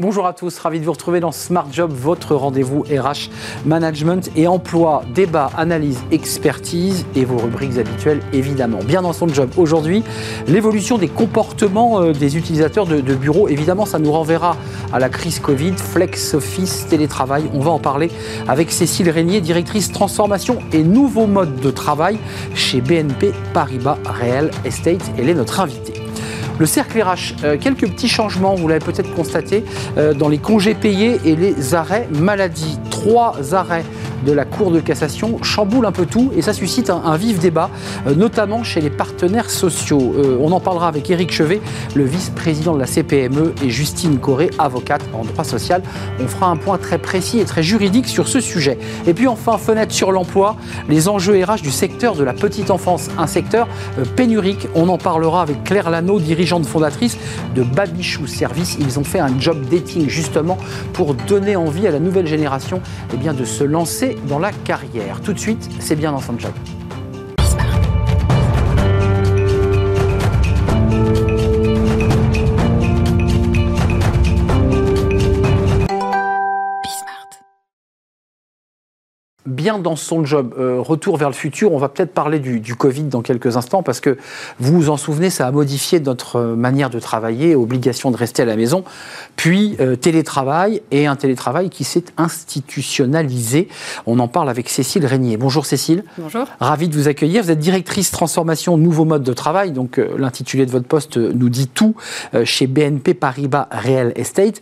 Bonjour à tous, ravi de vous retrouver dans Smart Job, votre rendez-vous RH, management et emploi, débat, analyse, expertise et vos rubriques habituelles évidemment. Bien dans son job aujourd'hui, l'évolution des comportements euh, des utilisateurs de, de bureaux, évidemment ça nous renverra à la crise Covid, flex office, télétravail. On va en parler avec Cécile Régnier, directrice transformation et nouveaux modes de travail chez BNP Paribas Real Estate. Elle est notre invitée. Le cercle RH, euh, quelques petits changements, vous l'avez peut-être constaté, euh, dans les congés payés et les arrêts maladie. Trois arrêts de la Cour de cassation chamboulent un peu tout et ça suscite un, vif débat, euh, notamment chez les partenaires sociaux. on en parlera avec Éric Chevet, le vice-président de la CPME, et Justine Corré, avocate en droit social. On fera un point très précis et très juridique sur ce sujet. Et puis enfin, fenêtre sur l'emploi, les enjeux RH du secteur de la petite enfance, un secteur pénurique. On en parlera avec Claire Lano, dirigeante fondatrice de Babichou Service. Ils ont fait un job dating justement pour donner envie à la nouvelle génération eh bien, de se lancer dans la carrière. Tout de suite, c'est bien dans son job. Bien dans son job. Euh, retour vers le futur, on va peut-être parler du, Covid dans quelques instants parce que vous vous en souvenez, ça a modifié notre manière de travailler, obligation de rester à la maison, puis euh, télétravail et un télétravail qui s'est institutionnalisé. On en parle avec Cécile Régnier. Bonjour Cécile. Bonjour. Ravi de vous accueillir. Vous êtes directrice transformation nouveau mode de travail, donc euh, l'intitulé de votre poste nous dit tout chez BNP Paribas Real Estate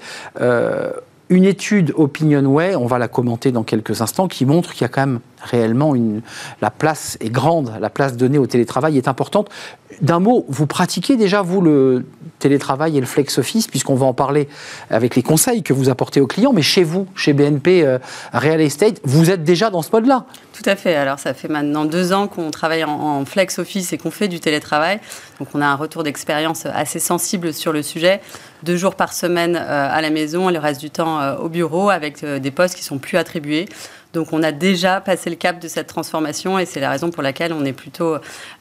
une étude Opinionway, on va la commenter dans quelques instants, qui montre qu'il y a quand même réellement une, la place est grande, la place donnée au télétravail est importante. D'un mot, vous pratiquez déjà, vous, le télétravail et le flex office, puisqu'on va en parler avec les conseils que vous apportez aux clients, mais chez vous, chez BNP euh, Real Estate, vous êtes déjà dans ce mode-là Tout à fait. Alors, ça fait maintenant deux ans qu'on travaille en, flex office et qu'on fait du télétravail. Donc, on a un retour d'expérience assez sensible sur le sujet. Deux jours par semaine euh, à la maison, le reste du temps euh, au bureau, avec des postes qui sont plus attribués. Donc on a déjà passé le cap de cette transformation et c'est la raison pour laquelle on est plutôt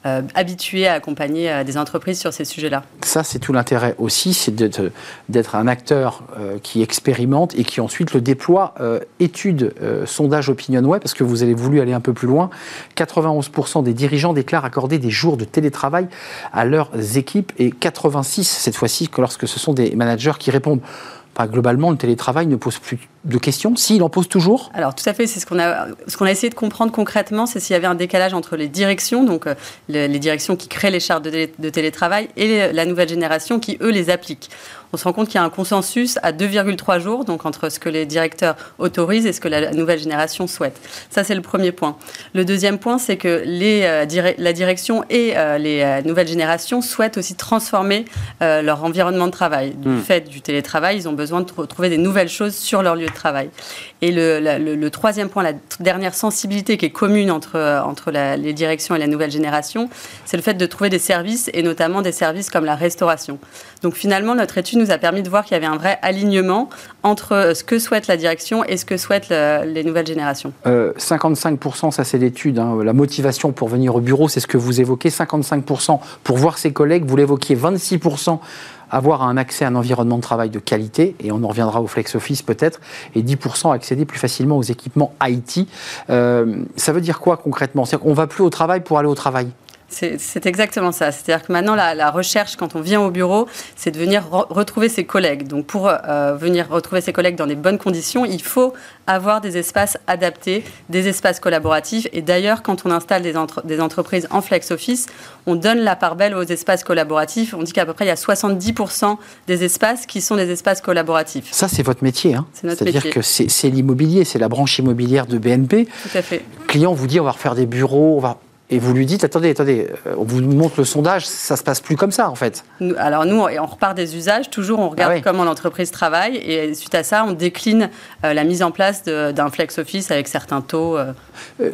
euh, habitué à accompagner euh, des entreprises sur ces sujets-là. Ça, c'est tout l'intérêt aussi, c'est d'être un acteur euh, qui expérimente et qui ensuite le déploie. étude, sondage OpinionWay, parce que vous avez voulu aller un peu plus loin. 91% des dirigeants déclarent accorder des jours de télétravail à leurs équipes et 86 cette fois-ci lorsque ce sont des managers qui répondent globalement, le télétravail ne pose plus de questions. S'il en pose toujours Alors, tout à fait. C'est ce qu'on a, a essayé de comprendre concrètement, c'est s'il y avait un décalage entre les directions, donc euh, les, directions qui créent les chartes de, télétravail, et la nouvelle génération qui, eux, les appliquent on se rend compte qu'il y a un consensus à 2,3 jours, donc entre ce que les directeurs autorisent et ce que la nouvelle génération souhaite. Ça, c'est le premier point. Le deuxième point, c'est que les, euh, la direction et euh, les euh, nouvelles générations souhaitent aussi transformer leur environnement de travail. Du hmm. fait du télétravail, ils ont besoin de trouver des nouvelles choses sur leur lieu de travail. Et le, troisième point, la dernière sensibilité qui est commune entre, entre les directions et la nouvelle génération, c'est le fait de trouver des services, et notamment des services comme la restauration. Donc finalement, notre étude nous a permis de voir qu'il y avait un vrai alignement entre ce que souhaite la direction et ce que souhaitent les nouvelles générations. 55%, euh, ça c'est l'étude, hein. la motivation pour venir au bureau, c'est ce que vous évoquez, 55% pour voir ses collègues, vous l'évoquiez, 26% avoir un accès à un environnement de travail de qualité, et on en reviendra au flex office peut-être, et 10% accéder plus facilement aux équipements IT. Euh, ça veut dire quoi concrètement? C'est-à-dire qu'on ne va plus au travail pour aller au travail? C'est exactement ça. C'est-à-dire que maintenant, la, recherche, quand on vient au bureau, c'est de venir retrouver ses collègues. Donc, pour euh, venir retrouver ses collègues dans des bonnes conditions, il faut avoir des espaces adaptés, des espaces collaboratifs. Et d'ailleurs, quand on installe des, des, entreprises en flex office, on donne la part belle aux espaces collaboratifs. On dit qu'à peu près, il y a 70% des espaces qui sont des espaces collaboratifs. Ça, c'est votre métier. Hein c'est notre métier. C'est-à-dire que c'est l'immobilier, c'est la branche immobilière de BNP. Tout à fait. Le client vous dit, on va refaire des bureaux, on va et vous lui dites, attendez, attendez, euh, on vous montre le sondage, ça se passe plus comme ça en fait. Alors nous, on repart des usages, toujours on regarde ah comment l'entreprise travaille et suite à ça, on décline euh, la mise en place d'un flex office avec certains taux. Euh.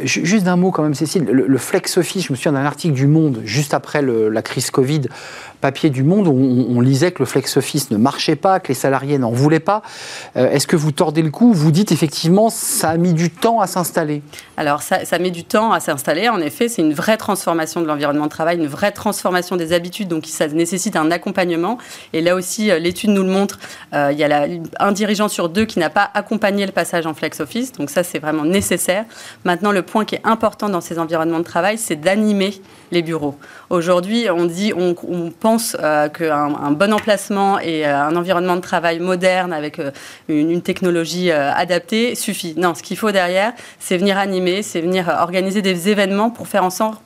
juste d'un mot quand même, Cécile, le, flex office, je me souviens d'un article du Monde juste après la crise Covid, papier du Monde, où on, lisait que le flex office ne marchait pas, que les salariés n'en voulaient pas. Est-ce que vous tordez le coup Vous dites effectivement, ça a mis du temps à s'installer? Alors ça, ça met du temps à s'installer, en effet, c'est une vraie transformation de l'environnement de travail, une vraie transformation des habitudes, donc ça nécessite un accompagnement. Et là aussi, l'étude nous le montre, il y a un dirigeant sur deux qui n'a pas accompagné le passage en flex office, donc ça c'est vraiment nécessaire. Maintenant, le point qui est important dans ces environnements de travail, c'est d'animer les bureaux. Aujourd'hui, on dit, on, pense euh, qu'un bon emplacement et euh, un environnement de travail moderne avec euh, une, technologie adaptée suffit. Non, ce qu'il faut derrière, c'est venir animer, c'est venir organiser des événements pour faire en sorte,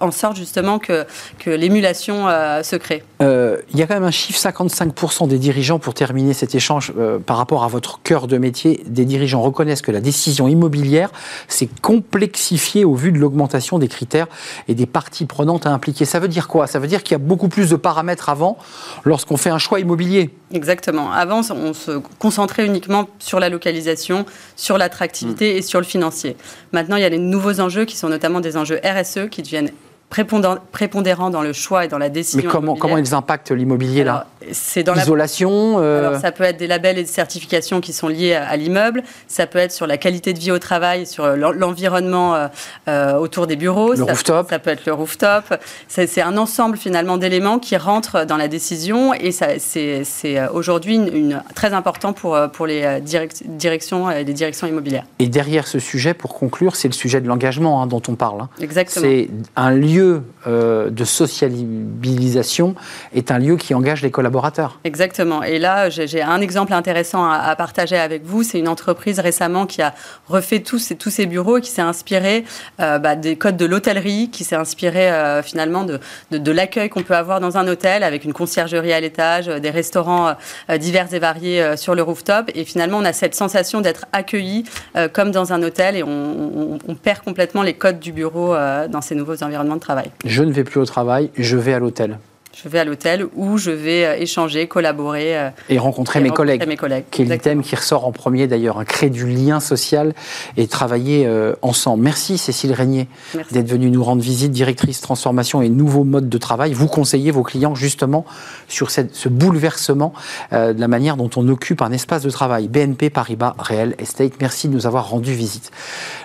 en sorte justement que, que l'émulation se crée. Il y a quand même un chiffre 55% des dirigeants, pour terminer cet échange par rapport à votre cœur de métier, des dirigeants reconnaissent que la décision immobilière s'est complexifiée au vu de l'augmentation des critères et des parties prenantes à impliquer. Ça veut dire quoi? Ça veut dire qu'il y a beaucoup plus de paramètres avant lorsqu'on fait un choix immobilier. Exactement. Avant, on se concentrait uniquement sur la localisation, sur l'attractivité mm. et sur le financier. Maintenant, il y a les nouveaux enjeux qui sont notamment des enjeux RSE qui deviennent prépondérant dans le choix et dans la décision. Mais comment, comment ils impactent l'immobilier là C'est dans l'isolation. Euh... Alors, ça peut être des labels et des certifications qui sont liés à, l'immeuble. Ça peut être sur la qualité de vie au travail, sur l'environnement euh, euh, autour des bureaux. Le rooftop. Ça peut être le rooftop. C'est un ensemble finalement d'éléments qui rentrent dans la décision et c'est aujourd'hui une, très important pour, pour les directions, les directions immobilières. Et derrière ce sujet, pour conclure, c'est le sujet de l'engagement hein, dont on parle. Hein. Exactement. C'est un lieu lieu euh, de socialisation est un lieu qui engage les collaborateurs. Exactement. Et là, j'ai un exemple intéressant à, partager avec vous. C'est une entreprise récemment qui a refait tous ses, bureaux et qui s'est inspiré euh, bah, des codes de l'hôtellerie, qui s'est inspiré euh, finalement de, l'accueil qu'on peut avoir dans un hôtel avec une conciergerie à l'étage, des restaurants divers et variés sur le rooftop. Et finalement, on a cette sensation d'être accueilli comme dans un hôtel et on, on, perd complètement les codes du bureau dans ces nouveaux environnements de. Je ne vais plus au travail, je vais à l'hôtel je vais à l'hôtel où je vais euh, échanger, collaborer. Euh, et rencontrer, mes, collègues, mes collègues. Qui est l'item qui ressort en premier d'ailleurs, créer du lien social et travailler euh, ensemble. Merci Cécile Régnier d'être venue nous rendre visite, directrice transformation et nouveaux modes de travail. Vous conseillez vos clients justement sur cette, ce bouleversement de la manière dont on occupe un espace de travail. BNP Paribas Real Estate, merci de nous avoir rendu visite.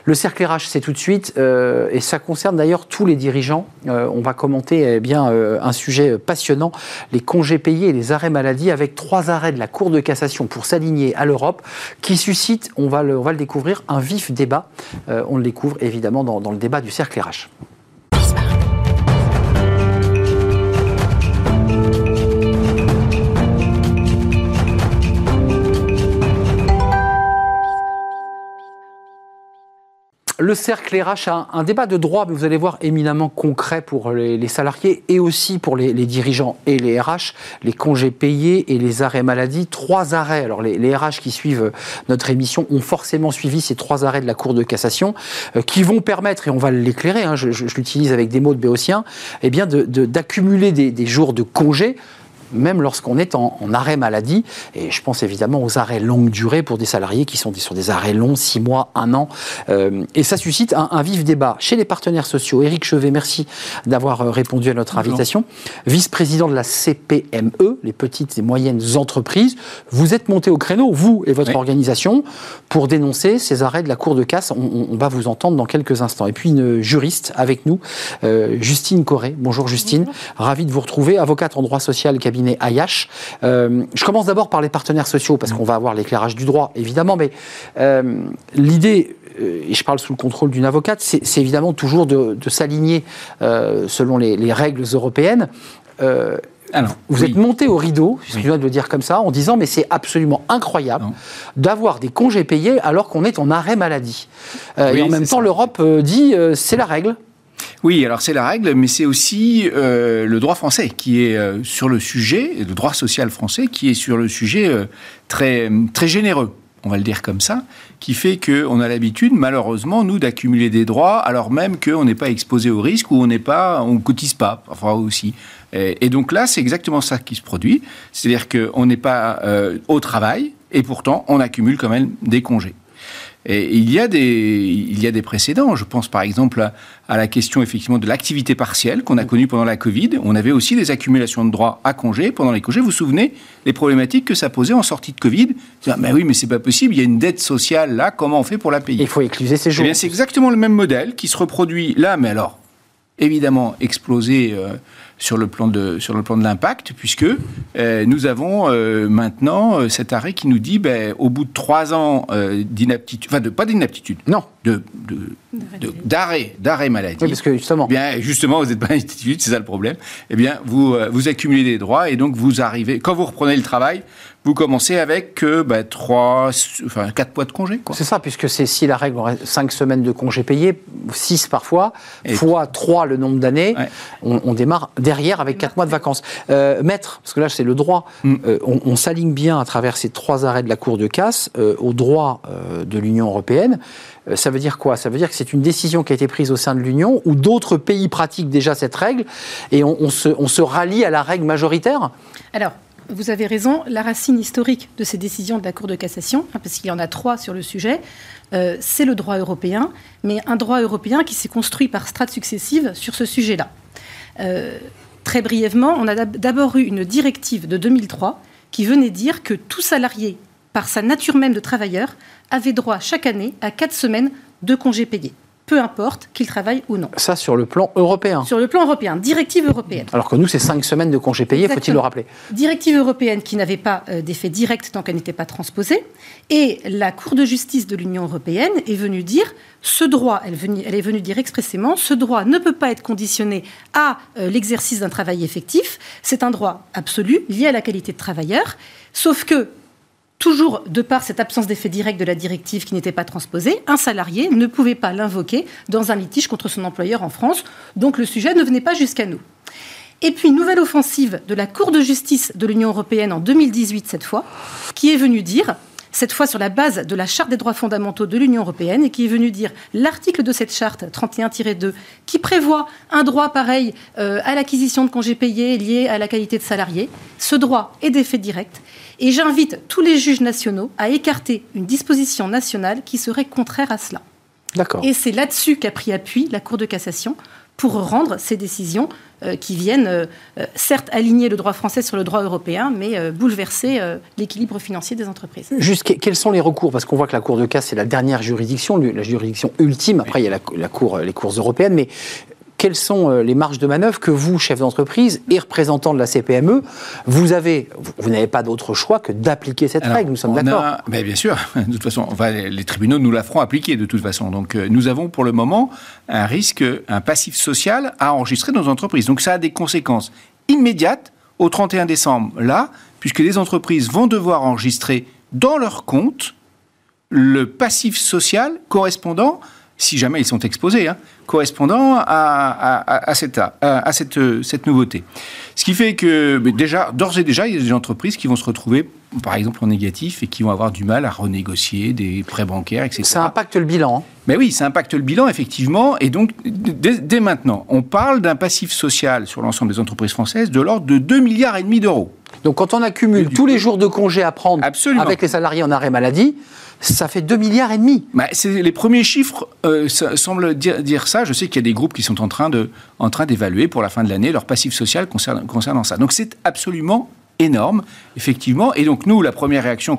Le cercle RH, c'est tout de suite, et ça concerne d'ailleurs tous les dirigeants. on va commenter eh bien un sujet passionnant, les congés payés et les arrêts maladie, avec trois arrêts de la Cour de cassation pour s'aligner à l'Europe, qui suscitent, on va le, on va le découvrir, un vif débat. Euh, on le découvre évidemment dans, dans le débat du cercle RH. Le cercle RH a un, débat de droit, mais vous allez voir éminemment concret pour les, salariés et aussi pour les, dirigeants et les RH, les congés payés et les arrêts maladie. Trois arrêts. Alors les, RH qui suivent notre émission ont forcément suivi ces trois arrêts de la Cour de cassation euh, qui vont permettre, et on va l'éclairer, hein, je, l'utilise avec des mots de Béotien, eh bien d'accumuler des, des jours de congés même lorsqu'on est en, arrêt maladie. Et je pense évidemment aux arrêts longue durée pour des salariés qui sont sur des arrêts longs, six mois, un an. Euh, et ça suscite un, vif débat chez les partenaires sociaux. Éric Chevet, merci d'avoir euh, répondu à notre invitation. Vice-président de la CPME, les petites et moyennes entreprises. Vous êtes monté au créneau, vous et votre organisation, pour dénoncer ces arrêts de la Cour de casse. On, va vous entendre dans quelques instants. Et puis une juriste avec nous, euh, Justine Corré. Bonjour Justine, ravie de vous retrouver, avocate en droit social, cabinet Ayash. Euh, je commence d'abord par les partenaires sociaux, parce qu'on va avoir l'éclairage du droit, évidemment, mais euh, l'idée euh, et je parle sous le contrôle d'une avocate, c'est évidemment toujours de, s'aligner selon les, règles européennes. Alors, vous êtes monté au rideau, excusez-moi de le dire comme ça, en disant mais c'est absolument incroyable d'avoir des congés payés alors qu'on est en arrêt maladie. et en même temps, l'Europe dit c'est la règle. Oui, alors c'est la règle, mais c'est aussi euh, le droit français qui est euh, sur le sujet, le droit social français qui est sur le sujet euh, très, très généreux on va le dire comme ça, qui fait qu'on a l'habitude, malheureusement, nous, d'accumuler des droits, alors même qu'on n'est pas exposé au risque ou on n'est pas, on cotise pas, enfin aussi. Et, donc là, c'est exactement ça qui se produit, c'est-à-dire qu'on n'est pas au travail et pourtant on accumule quand même des congés. Et il y, a des, il y a des précédents. Je pense par exemple à, la question effectivement de l'activité partielle qu'on a connue pendant la Covid. On avait aussi des accumulations de droits à congés pendant les congés. Vous vous souvenez les problématiques que ça posait en sortie de Covid? Mais oui, mais c'est pas possible. Il y a une dette sociale là. Comment on fait pour la payer? Il faut écluser ces jours. Eh c'est exactement le même modèle qui se reproduit là, mais alors évidemment explosé euh, sur le plan de sur le plan de l'impact, puisque euh, nous avons euh, maintenant euh, cet arrêt qui nous dit, ben, au bout de trois ans euh, d'inaptitude, enfin de pas d'inaptitude, Non. de de- de- d'arrêt d'arrêt maladie. Oui, parce que justement. Eh bien, justement, vous n'êtes pas d'inaptitude, c'est ça le problème. Eh bien, vous, euh, vous accumulez des droits et donc vous arrivez, quand vous reprenez le travail, vous commencez avec euh, trois, enfin quatre mois de congé. Quoi. C'est ça, puisque c'est si la règle aurait 5 semaines de congés payés, 6 parfois, Et- fois 3 le nombre d'années, Ouais. on, on démarre derrière avec 4 mois de vacances. Euh, maître, parce que là c'est le droit, Mm. euh, on, on s'aligne bien à travers ces trois arrêts de la Cour de casse euh, au droit euh, de l'Union européenne. Ça veut dire quoi? Ça veut dire que c'est une décision qui a été prise au sein de l'Union, où d'autres pays pratiquent déjà cette règle, et on, on se, on se rallie à la règle majoritaire? Alors, vous avez raison, la racine historique de ces décisions de la Cour de cassation, hein, parce qu'il y en a trois sur le sujet, euh, c'est le droit européen, mais un droit européen qui s'est construit par strates successives sur ce sujet-là. Euh, très brièvement, on a d'ab- d'abord eu une directive de 2003 qui venait dire que tout salarié, par sa nature même de travailleur, avait droit chaque année à quatre semaines de congés payés, peu importe qu'il travaille ou non. Ça sur le plan européen. Sur le plan européen, directive européenne. Alors que nous, c'est 5 semaines de congés payés, faut-il le rappeler Directive européenne qui n'avait pas euh, d'effet direct tant qu'elle n'était pas transposée. Et la Cour de justice de l'Union européenne est venue dire ce droit, elle est venue dire expressément, ce droit ne peut pas être conditionné à euh, l'exercice d'un travail effectif. C'est un droit absolu lié à la qualité de travailleur. Sauf que Toujours de par cette absence d'effet direct de la directive qui n'était pas transposée, un salarié ne pouvait pas l'invoquer dans un litige contre son employeur en France. Donc le sujet ne venait pas jusqu'à nous. Et puis, nouvelle offensive de la Cour de justice de l'Union européenne en 2018, cette fois, qui est venue dire, cette fois sur la base de la Charte des droits fondamentaux de l'Union européenne, et qui est venue dire l'article de cette charte, 31-2, qui prévoit un droit pareil euh, à l'acquisition de congés payés liés à la qualité de salarié. Ce droit est d'effet direct. Et j'invite tous les juges nationaux à écarter une disposition nationale qui serait contraire à cela. D'accord. Et c'est là-dessus qu'a pris appui la Cour de cassation pour rendre ces décisions euh, qui viennent, euh, euh, certes, aligner le droit français sur le droit européen, mais bouleverser l'équilibre financier des entreprises. Juste, que- quels sont les recours? Parce qu'on voit que la Cour de casse, c'est la dernière juridiction, la juridiction ultime. Après, il y a la, la cour, les cours européennes. Mais quelles sont euh, les marges de manœuvre que vous, chef d'entreprise et représentant de la CPME, vous avez Vous, n'avez pas d'autre choix que d'appliquer cette Alors, règle, nous sommes d'accord. a- ben, Bien sûr, de toute façon, enfin, les les tribunaux nous la feront appliquer de toute façon. Donc euh, nous avons pour le moment un risque, un passif social à enregistrer dans nos entreprises. Donc ça a des conséquences immédiates au 31 décembre, là, puisque les entreprises vont devoir enregistrer dans leur compte le passif social correspondant, si jamais ils sont exposés, hein, correspondant à, à- à- à cette, à, cette, cette nouveauté. Ce qui fait que mais déjà, d'ores et déjà, il y a des entreprises qui vont se retrouver, par exemple, en négatif et qui vont avoir du mal à renégocier des prêts bancaires, etc. Ça impacte le bilan. hein. Mais oui, ça impacte le bilan, effectivement. Et donc, dès, dès maintenant, on parle d'un passif social sur l'ensemble des entreprises françaises de l'ordre de 2 milliards et demi d'euros. Donc quand on accumule tous les jours de congés à prendre Absolument. avec les salariés en arrêt maladie, ça fait 2 milliards et demi. Bah, les premiers chiffres euh, semblent dire, ça. Je sais qu'il y a des groupes qui sont en train d'évaluer pour la fin de l'année leur passif social concernant, ça. Donc c'est absolument énorme, effectivement. Et donc nous, la première réaction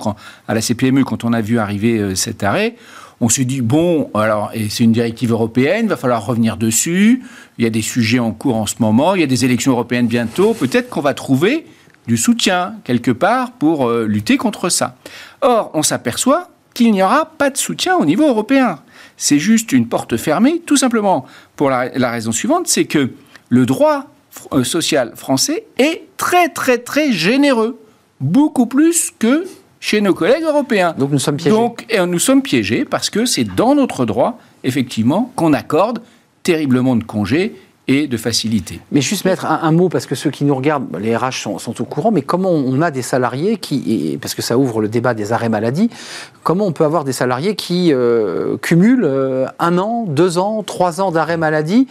à la CPME quand on a vu arriver euh, cet arrêt, on s'est dit bon, alors c'est une directive européenne, va falloir revenir dessus. Il y a des sujets en cours en ce moment, il y a des élections européennes bientôt. Peut-être qu'on va trouver du soutien quelque part pour euh, lutter contre ça. Or, on s'aperçoit qu'il n'y aura pas de soutien au niveau européen. C'est juste une porte fermée, tout simplement pour la, la raison suivante, c'est que le droit euh, social français est très très très généreux, beaucoup plus que chez nos collègues européens. Donc nous sommes piégés. Donc, et nous sommes piégés parce que c'est dans notre droit, effectivement, qu'on accorde terriblement de congés et de facilités. Mais juste mettre un, un mot, parce que ceux qui nous regardent, bah, les RH sont, sont au courant, mais comment on a des salariés qui, et- parce que ça ouvre le débat des arrêts maladie, comment on peut avoir des salariés qui euh, cumulent euh, un an, deux ans, trois ans d'arrêt maladie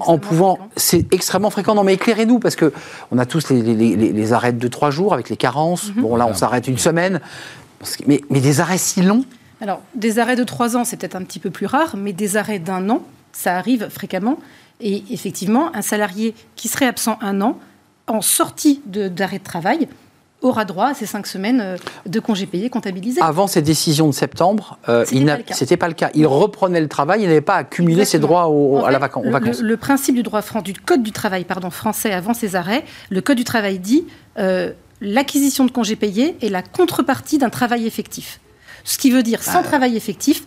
en pouvant. C'est extrêmement fréquent. Non, mais éclairez-nous, parce que on a tous les, les, les- les arrêts de trois jours avec les carences. Bon, là, on s'arrête une semaine. Mais, mais des arrêts si longs? Alors, des arrêts de trois ans, c'est peut-être un petit peu plus rare, mais des arrêts d'un an, ça arrive fréquemment. Et effectivement, un salarié qui serait absent un an, en sortie d'arrêt de, travail, aura droit à ces cinq semaines euh, de congés payés comptabilisés. Avant ces décisions de septembre, euh, C'était pas le cas. c'était pas le cas. Il reprenait le travail, il n'avait pas accumulé ses droits au- à la aux le- vacances. Le, le principe du droit du code du travail pardon, français avant ces arrêts, le code du travail dit euh, l'acquisition de congés payés est la contrepartie d'un travail effectif. Ce qui veut dire sans travail effectif,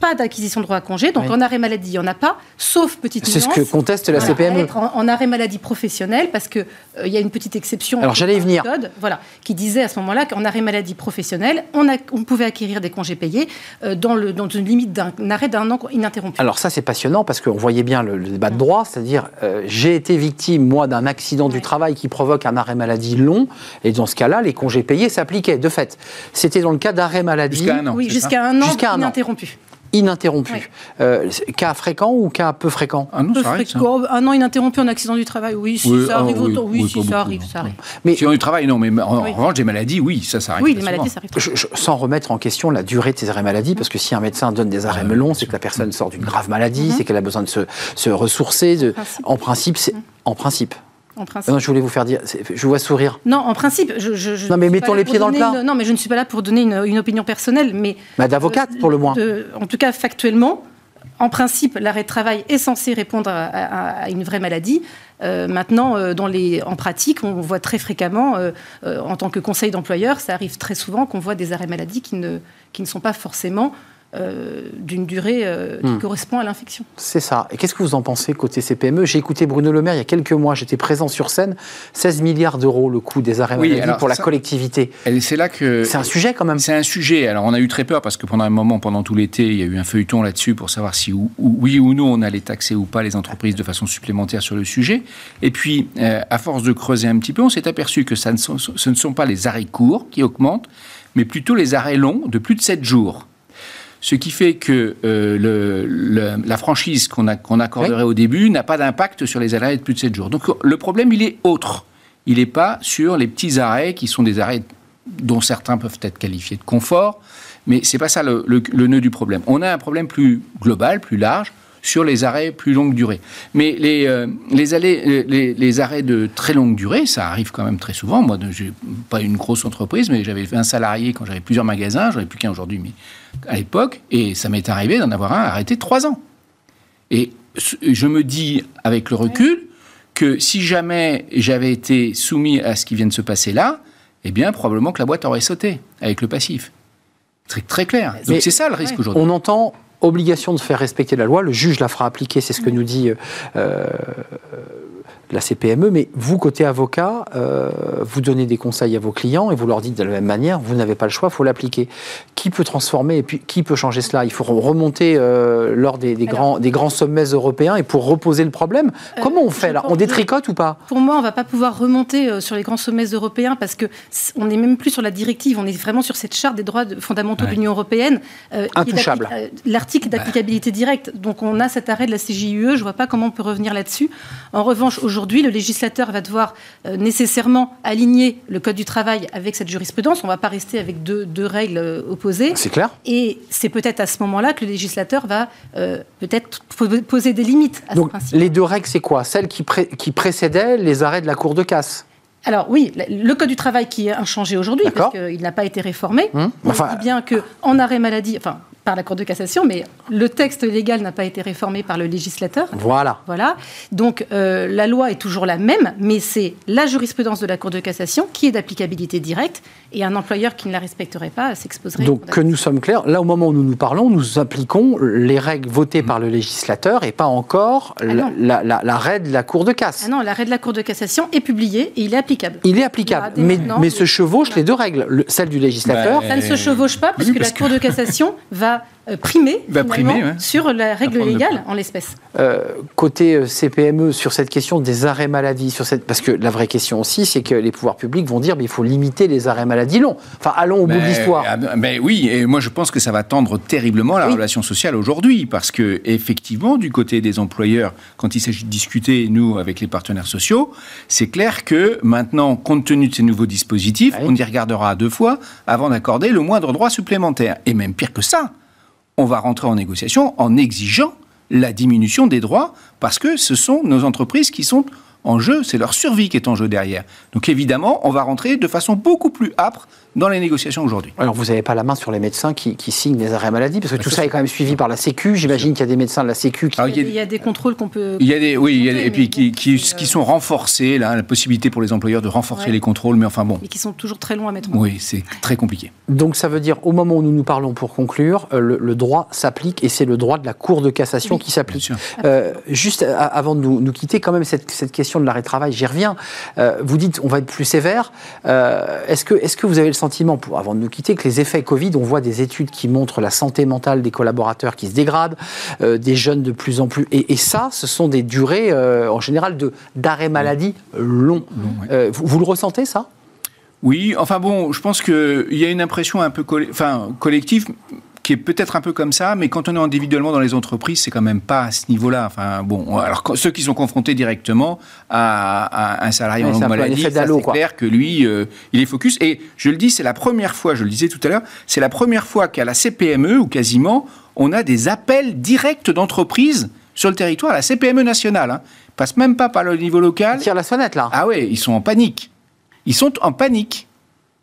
pas d'acquisition de droit à congé. Donc. Oui. en arrêt maladie, il n'y en a pas, sauf petite C'est ce nuance. que conteste la Voilà, CPME. être en, en arrêt maladie professionnelle parce que euh, il y a une petite exception. Alors, j'allais y dans le venir. Code, voilà, qui disait à ce moment-là qu'en arrêt maladie professionnelle, on, a- on pouvait acquérir des congés payés euh, dans, le, dans une limite d'un arrêt d'un an ininterrompu. Alors ça c'est passionnant parce qu'on voyait bien le, le débat de droit, c'est-à-dire euh, j'ai été victime moi d'un accident du travail qui provoque un arrêt maladie long et dans ce cas-là les congés payés s'appliquaient de fait. C'était dans le cas d'arrêt maladie Jusqu'à un an. oui, jusqu'à un an Jusqu'à un an. ininterrompu. Ininterrompu. Ouais. Euh, cas fréquent ou cas peu fréquent? Ah non, Peu ça arrive, ça. fréquent. Un an ininterrompu en accident du travail, oui, si Oui, ça ah, arrive oui, autant. Oui, oui, si pas ça beaucoup, arrive, non. ça arrive. Mais Si on du travail, non, mais en Oui. revanche, des maladies, oui, ça, ça arrive. Oui, les maladies, souvent. ça arrive. je- je- sans remettre en question la durée de ces arrêts maladie, parce que si un médecin donne des arrêts longs, c'est que la personne sort d'une grave maladie, Mhm. c'est qu'elle a besoin de se, se ressourcer. de- principe. en principe, c'est en principe. En principe. Non, je voulais vous faire dire, je vous vois sourire. Non, en principe, je, je, je Non, mais mettons les pieds dans le plat. une- non, mais je ne suis pas là pour donner une, une opinion personnelle, mais Bah, d'avocate pour le moins. de- en tout cas, factuellement, en principe, l'arrêt de travail est censé répondre à, à- à une vraie maladie. Euh, maintenant, euh, dans les, en pratique, on voit très fréquemment, euh, euh, en tant que conseil d'employeur, ça arrive très souvent qu'on voit des arrêts maladie qui ne, qui ne sont pas forcément euh, d'une durée euh, qui Hmm. correspond à l'infection. C'est ça. Et qu'est-ce que vous en pensez côté CPME J'ai écouté Bruno Le Maire il y a quelques mois, j'étais présent sur scène, 16 milliards d'euros le coût des arrêts Oui, maladie pour la ça- collectivité. C'est là que. C'est un sujet quand même. C'est un sujet. Alors, on a eu très peur parce que pendant un moment, pendant tout l'été, il y a eu un feuilleton là-dessus pour savoir si ou- ou- oui ou non on allait taxer ou pas les entreprises de façon supplémentaire sur le sujet. Et puis, euh, à force de creuser un petit peu, on s'est aperçu que ça ne sont, ce ne sont pas les arrêts courts qui augmentent, mais plutôt les arrêts longs de plus de 7 jours. Ce qui fait que euh, le- le- la franchise qu'on accorderait au début n'a pas d'impact sur les arrêts de plus de 7 jours. Donc le problème, il est autre. Il n'est pas sur les petits arrêts qui sont des arrêts dont certains peuvent être qualifiés de confort, mais c'est pas ça le, le- le nœud du problème. On a un problème plus global, plus large, sur les arrêts plus longue durée. Mais les, euh, les, allées- les, les arrêts de très longue durée, ça arrive quand même très souvent. Moi, je n'ai pas une grosse entreprise, mais j'avais un salarié quand j'avais plusieurs magasins, j'en ai plus qu'un aujourd'hui, mais à l'époque, et ça m'est arrivé d'en avoir un arrêté trois ans. Et je me dis, avec le recul, que si jamais j'avais été soumis à ce qui vient de se passer là, eh bien, probablement que la boîte aurait sauté avec le passif. Très, très clair. Donc c'est ça le risque Ouais. aujourd'hui. On entend obligation de faire respecter la loi, le juge la fera appliquer, c'est ce que nous dit euh, la CPME, mais vous, côté avocat, euh, vous donnez des conseils à vos clients et vous leur dites de la même manière, vous n'avez pas le choix, il faut l'appliquer. Qui peut transformer et puis qui peut changer cela? Il faut remonter euh, lors des, des Alors- grands, des grands sommets européens et pour reposer le problème. Euh, Comment on fait là? On détricote ou pas? Pour moi, on va pas pouvoir remonter sur les grands sommets européens parce que c- on n'est même plus sur la directive, on est vraiment sur cette charte des droits fondamentaux Ouais. de l'Union européenne. Intouchable. L'article d'applicabilité directe. Donc on a cet arrêt de la CJUE, je vois pas comment on peut revenir là-dessus. En revanche, aujourd'hui, le législateur va devoir euh, nécessairement aligner le Code du travail avec cette jurisprudence. On va pas rester avec deux, deux règles euh, opposées. C'est clair Et c'est peut-être à ce moment-là que le législateur va euh, peut-être po- poser des limites à ce principe. les deux règles, c'est quoi? Celles qui, pré- qui précédaient les arrêts de la Cour de casse Alors oui, le- code du travail qui est inchangé aujourd'hui, parce qu'il n'a pas été réformé. Hum, On enfin- dit bien que en arrêt maladie, enfin par la Cour de cassation, mais le texte légal n'a pas été réformé par le législateur. Voilà. Voilà. Donc euh, la loi est toujours la même, mais c'est la jurisprudence de la Cour de cassation qui est d'applicabilité directe, et un employeur qui ne la respecterait pas s'exposerait. Donc que nous sommes clairs, là au moment où nous nous parlons, nous appliquons les règles votées par le législateur et pas encore Ah la- non. la- la- l'arrêt de la Cour de casse. Ah non, l'arrêt de la Cour de cassation est publié et il est applicable. Il est applicable, Il aura mais, se chevauchent les deux règles, le- celle du législateur. Bah, Ça ne se chevauche pas, oui, puisque parce la Cour de cassation va euh, primer, ouais. sur la règle légale en l'espèce. Euh, côté euh, CPME, sur cette question des arrêts maladie, sur cette... parce que la vraie question aussi, c'est que les pouvoirs publics vont dire mais il faut limiter les arrêts maladie longs. Enfin, allons au bout de l'histoire. ah, ben oui, et moi je pense que ça va tendre terriblement la Oui. relation sociale aujourd'hui, parce que effectivement, du côté des employeurs, quand il s'agit de discuter, nous, avec les partenaires sociaux, c'est clair que maintenant, compte tenu de ces nouveaux dispositifs, Oui. on y regardera deux fois avant d'accorder le moindre droit supplémentaire. Et même pire que ça, on va rentrer en négociation en exigeant la diminution des droits, parce que ce sont nos entreprises qui sont en jeu, c'est leur survie qui est en jeu derrière. Donc évidemment, on va rentrer de façon beaucoup plus âpre dans les négociations aujourd'hui. Alors vous n'avez pas la main sur les médecins qui, signent les arrêts maladie, parce que tout ça est quand même suivi par la Sécu. J'imagine qu'il y a des médecins de la Sécu qui... il, y a, des contrôles qu'on peut... Il y a des, oui, il y a et puis qui, qui, qui, sont renforcés, là, la possibilité pour les employeurs de renforcer les contrôles, mais enfin bon. Et qui sont toujours très longs à mettre en Oui, c'est très compliqué. Donc ça veut dire, au moment où nous nous parlons pour conclure, euh, le, droit s'applique et c'est le droit de la Cour de cassation qui s'applique. Euh, juste avant de nous, quitter, quand même, cette, cette question de l'arrêt de travail, j'y reviens. Euh, vous dites, on va être plus sévère. est-ce que, est que vous avez le sentiment, pour, avant de nous quitter, que les effets Covid, on voit des études qui montrent la santé mentale des collaborateurs qui se dégradent, des jeunes de plus en plus... Et, ça, ce sont des durées, en général, d'arrêt maladie longs. vous, vous le ressentez, ça? Oui, enfin bon, je pense qu'il y a une impression un peu enfin, collective qui est peut-être un peu comme ça, mais quand on est individuellement dans les entreprises, c'est quand même pas à ce niveau-là. Enfin bon, alors ceux qui sont confrontés directement à, un salarié en longue maladie, c'est clair que lui, euh, il est focus. Et je le dis, c'est la première fois, je le disais tout à l'heure, c'est la première fois qu'à la CPME ou quasiment, on a des appels directs d'entreprises sur le territoire, la CPME nationale. Hein. passe même pas par le niveau local. Ils tirent la sonnette là. Ah oui, ils sont en panique. Ils sont en panique.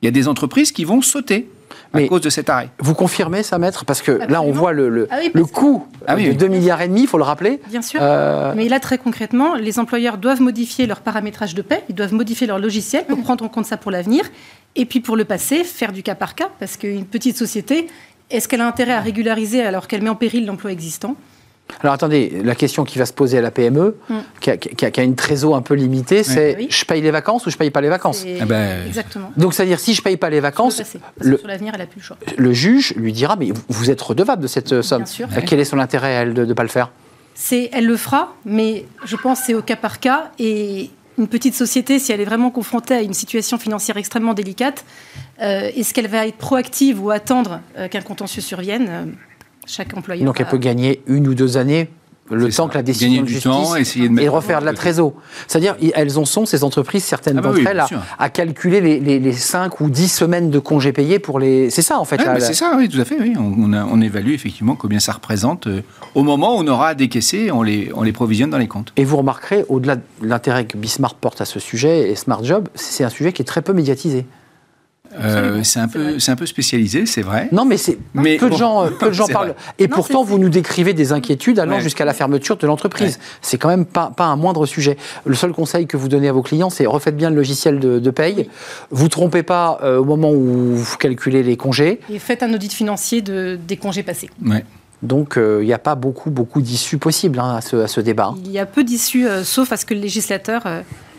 Il y a des entreprises qui vont sauter à cause de cet arrêt. Vous confirmez ça, maître? Parce que là, on voit le, le, ah coût ah de 2 milliards et demi, il faut le rappeler. Bien sûr. Euh, Mais là, très concrètement, les employeurs doivent modifier leur paramétrage de paie, ils doivent modifier leur logiciel pour prendre en compte ça pour l'avenir. Et puis pour le passé, faire du cas par cas, parce qu'une petite société, est-ce qu'elle a intérêt à régulariser alors qu'elle met en péril l'emploi existant? Alors attendez, la question qui va se poser à la PME, mm. qui, a, une trésor un peu limitée, c'est je paye les vacances ou je paye pas les vacances ah ben, Exactement. Donc c'est-à-dire si je paye pas les vacances, le, sur l'avenir, elle a plus le choix. Le juge lui dira mais vous êtes redevable de cette somme. Bien sûr. Quel est son intérêt elle de ne pas le faire? C'est elle le fera, mais je pense c'est au cas par cas et une petite société, si elle est vraiment confrontée à une situation financière extrêmement délicate, euh, est-ce qu'elle va être proactive ou attendre euh, qu'un contentieux survienne? euh, chaque employeur. Donc elle peut gagner une ou deux années le temps que la décision de justice et refaire de la trésor. C'est-à-dire, elles en sont, ces entreprises, certaines ah bah d'entre elles, à, calculer les, les, 5 ou 10 semaines de congés payés pour les... C'est ça, en fait. C'est ça, oui, tout à fait. Oui. On, on, évalue effectivement combien ça représente. Euh, au moment où on aura à décaisser, on les, on les provisionne dans les comptes. Et vous remarquerez, au-delà de l'intérêt que Bismarck porte à ce sujet, et Smart Job, c'est un sujet qui est très peu médiatisé. Euh, c'est un peu, c'est un peu spécialisé, c'est vrai. Non, mais c'est peu, de gens, euh, peu de gens parlent. Et pourtant, vous nous décrivez des inquiétudes allant jusqu'à la fermeture de l'entreprise. C'est quand même pas, pas un moindre sujet. Le seul conseil que vous donnez à vos clients, c'est refaites bien le logiciel de, de paye. Vous trompez pas euh, au moment où vous calculez les congés. Et faites un audit financier de, des congés passés. Donc il n'y a pas beaucoup, beaucoup d'issues possibles hein, à, ce, à, ce, débat. Il y a peu d'issues, sauf à ce que le législateur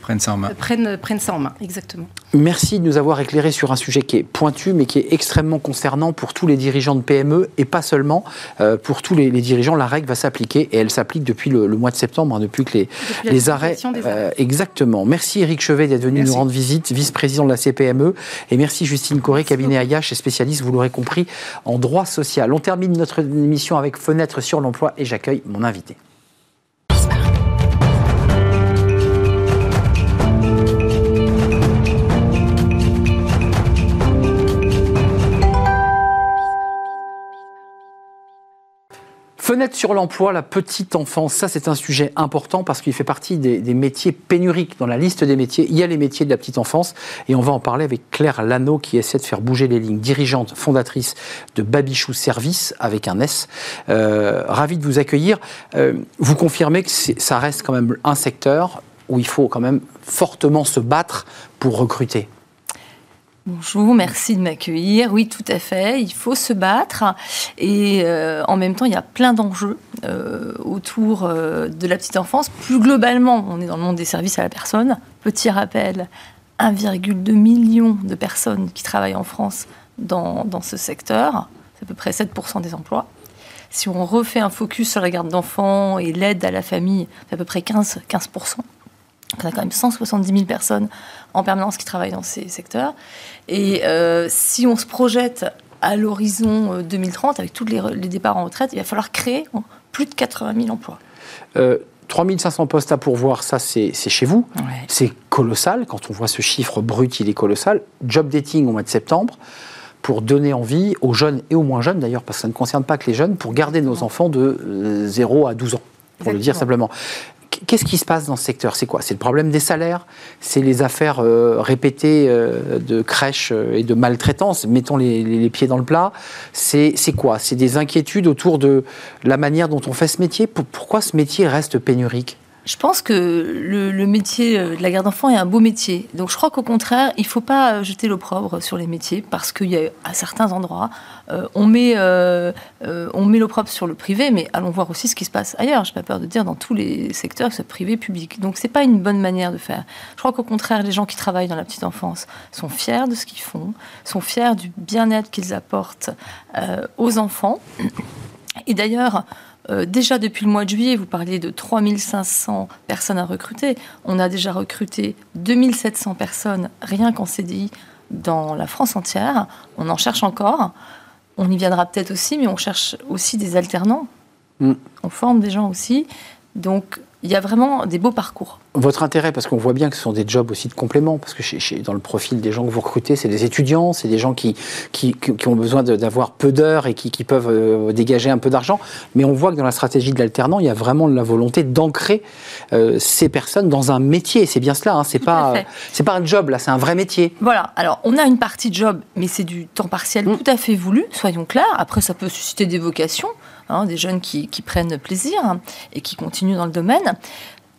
prennent ça en main. Prennent, ça en main, exactement. Merci de nous avoir éclairé sur un sujet qui est pointu, mais qui est extrêmement concernant pour tous les dirigeants de PME et pas seulement euh, pour tous les, dirigeants. La règle va s'appliquer et elle s'applique depuis le, mois de septembre, hein, depuis que les, les arrêts. Euh, exactement. Merci Eric Chevet d'être venu nous rendre visite, vice-président de la CPME. Et merci Justine Corré, cabinet Ayache et spécialiste, vous l'aurez compris, en droit social. On termine notre émission avec Fenêtre sur l'emploi et j'accueille mon invité. Fenêtre sur l'emploi, la petite enfance, ça c'est un sujet important parce qu'il fait partie des, métiers pénuriques dans la liste des métiers. Il y a les métiers de la petite enfance et on va en parler avec Claire Lano qui essaie de faire bouger les lignes, dirigeante, fondatrice de Babichou Service avec un S. Euh, ravi de vous accueillir. Euh, vous confirmez que ça reste quand même un secteur où il faut quand même fortement se battre pour recruter Bonjour, merci de m'accueillir. Oui, tout à fait. Il faut se battre. Et euh, en même temps, il y a plein d'enjeux euh, autour euh, de la petite enfance. Plus globalement, on est dans le monde des services à la personne. Petit rappel, 1,2 million de personnes qui travaillent en France dans, ce secteur. C'est à peu près 7% des emplois. Si on refait un focus sur la garde d'enfants et l'aide à la famille, c'est à peu près 15, 15%. On a quand même 170 000 personnes en permanence qui travaillent dans ces secteurs. Et euh, si on se projette à l'horizon 2030, euh, avec tous les, départs en retraite, il va falloir créer plus de 80 000 emplois. Euh, 3500 postes à pourvoir, ça c'est chez vous. C'est colossal. Quand on voit ce chiffre brut, il est colossal. Job dating au mois de septembre pour donner envie aux jeunes et aux moins jeunes d'ailleurs, parce que ça ne concerne pas que les jeunes, pour garder nos enfants de 0 à 12 ans, pour le dire simplement. Qu'est-ce qui se passe dans ce secteur? C'est quoi? C'est le problème des salaires? C'est les affaires euh, répétées euh, de crèches euh, et de maltraitance? Mettons les, pieds dans le plat? C'est quoi? C'est des inquiétudes autour de la manière dont on fait ce métier? Pourquoi ce métier reste pénurique? Je pense que le, métier de la garde d'enfants est un beau métier. Donc je crois qu'au contraire, il ne faut pas jeter l'opprobre sur les métiers parce qu'il y a à certains endroits, euh, on met, euh, euh, met l'opprobre sur le privé, mais allons voir aussi ce qui se passe ailleurs. Je n'ai pas peur de dire dans tous les secteurs, que ce privé, public. Donc c'est pas une bonne manière de faire. Je crois qu'au contraire, les gens qui travaillent dans la petite enfance sont fiers de ce qu'ils font, sont fiers du bien-être qu'ils apportent aux enfants. Et d'ailleurs, euh, déjà depuis le mois de juillet, vous parliez de 3500 personnes à recruter. On a déjà recruté 2700 personnes rien qu'en CDI dans la France entière. On en cherche encore. On y viendra peut-être aussi, mais on cherche aussi des alternants. Mm. On forme des gens aussi. Donc il y a vraiment des beaux parcours. Votre intérêt, parce qu'on voit bien que ce sont des jobs aussi de complément, parce que chez, dans le profil des gens que vous recrutez, c'est des étudiants, c'est des gens qui, qui, ont besoin d'avoir peu d'heures et qui, peuvent euh, dégager un peu d'argent. Mais on voit que dans la stratégie de l'alternant, il y a vraiment la volonté d'ancrer euh, ces personnes dans un métier. C'est bien cela, hein. c'est pas, c'est pas un job, là, c'est un vrai métier. Voilà, alors on a une partie job, mais c'est du temps partiel mm. tout à fait voulu, soyons clairs. Après, ça peut susciter des vocations. Hein, des jeunes qui, prennent plaisir et qui continuent dans le domaine.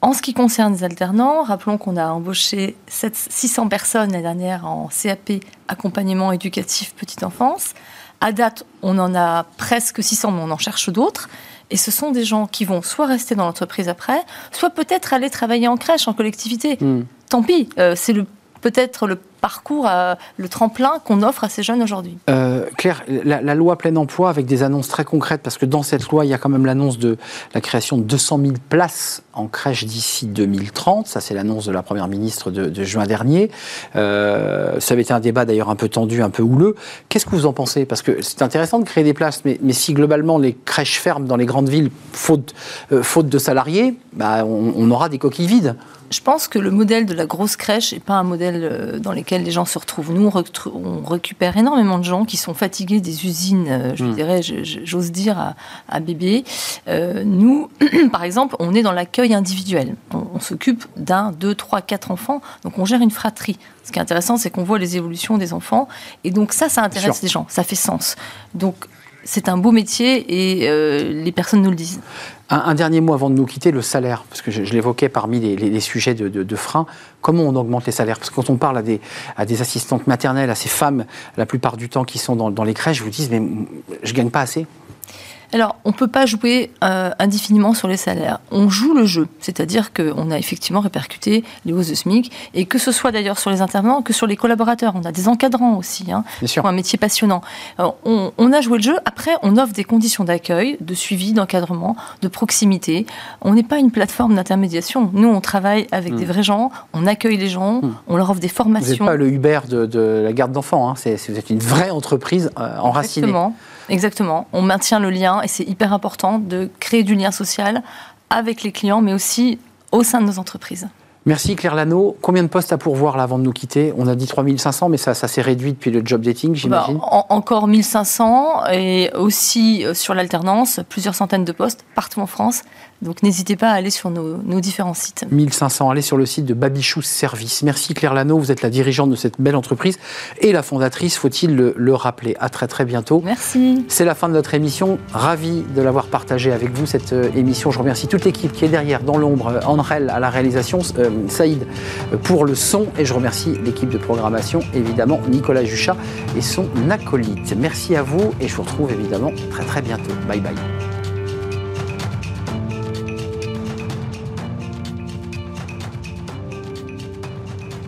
En ce qui concerne les alternants, rappelons qu'on a embauché 600 personnes l'année dernière en CAP, accompagnement éducatif petite enfance. À date, on en a presque 600, mais on en cherche d'autres. Et ce sont des gens qui vont soit rester dans l'entreprise après, soit peut-être aller travailler en crèche, en collectivité. Hmm. Tant pis, euh, c'est peut-être le parcours, euh, le tremplin qu'on offre à ces jeunes aujourd'hui. Euh, Claire, la, loi plein emploi avec des annonces très concrètes, parce que dans cette loi, il y a quand même l'annonce de la création de 200 000 places en crèche d'ici 2030. Ça, c'est l'annonce de la Première ministre de, juin dernier. Euh, ça avait été un débat d'ailleurs un peu tendu, un peu houleux. Qu'est-ce que vous en pensez? Parce que c'est intéressant de créer des places, mais, si globalement les crèches ferment dans les grandes villes, faute, faute de salariés, bah, on aura des coquilles vides je pense que le modèle de la grosse crèche n'est pas un modèle euh, dans lequel les gens se retrouvent. Nous, on, récupère énormément de gens qui sont fatigués des usines, euh, je hmm. dirais, j'ose dire, à, bébé. Euh, nous, par exemple, on est dans l'accueil individuel. On, s'occupe d'un, deux, trois, quatre enfants. Donc, on gère une fratrie. Ce qui est intéressant, c'est qu'on voit les évolutions des enfants. Et donc, ça, ça intéresse les gens. Ça fait sens. Donc, c'est un beau métier et les personnes nous le disent. Un, dernier mot avant de nous quitter, le salaire, parce que je, l'évoquais parmi les, sujets de, frein. Comment on augmente les salaires? Parce que quand on parle à des, assistantes maternelles, à ces femmes, la plupart du temps qui sont dans, les crèches, vous disent, mais je gagne pas assez. Alors, on ne peut pas jouer euh, indéfiniment sur les salaires. On joue le jeu, c'est-à-dire qu'on a effectivement répercuté les hausses de SMIC, et que ce soit d'ailleurs sur les intervenants que sur les collaborateurs. On a des encadrants aussi, hein, pour un métier passionnant. on, a joué le jeu, après on offre des conditions d'accueil, de suivi, d'encadrement, de proximité. On n'est pas une plateforme d'intermédiation. Nous, on travaille avec des hmm. vrais gens, on accueille les gens, hmm. on leur offre des formations. Vous n'êtes pas le Uber de, la garde d'enfants, hein. vous êtes une vraie entreprise euh, enracinée. Exactement. Exactement. On maintient le lien et c'est hyper important de créer du lien social avec les clients, mais aussi au sein de nos entreprises. Merci Claire Lano. Combien de postes à pourvoir là avant de nous quitter? On a dit 3500, mais ça, ça s'est réduit depuis le job dating, j'imagine bah, Encore 1500 et aussi euh, sur l'alternance, plusieurs centaines de postes partout en France. Donc n'hésitez pas à aller sur nos, différents sites. 1500, allez sur le site de Babichou Service. Merci Claire Lano, vous êtes la dirigeante de cette belle entreprise et la fondatrice, faut-il le, rappeler. À très très bientôt. Merci. C'est la fin de notre émission. Ravi de l'avoir partagé avec vous cette euh, émission. Je remercie toute l'équipe qui est derrière, dans l'ombre, Andrel à la réalisation, euh, Saïd euh, pour le son et je remercie l'équipe de programmation, évidemment Nicolas Juchat et son acolyte. Merci à vous et je vous retrouve évidemment très très bientôt. Bye bye.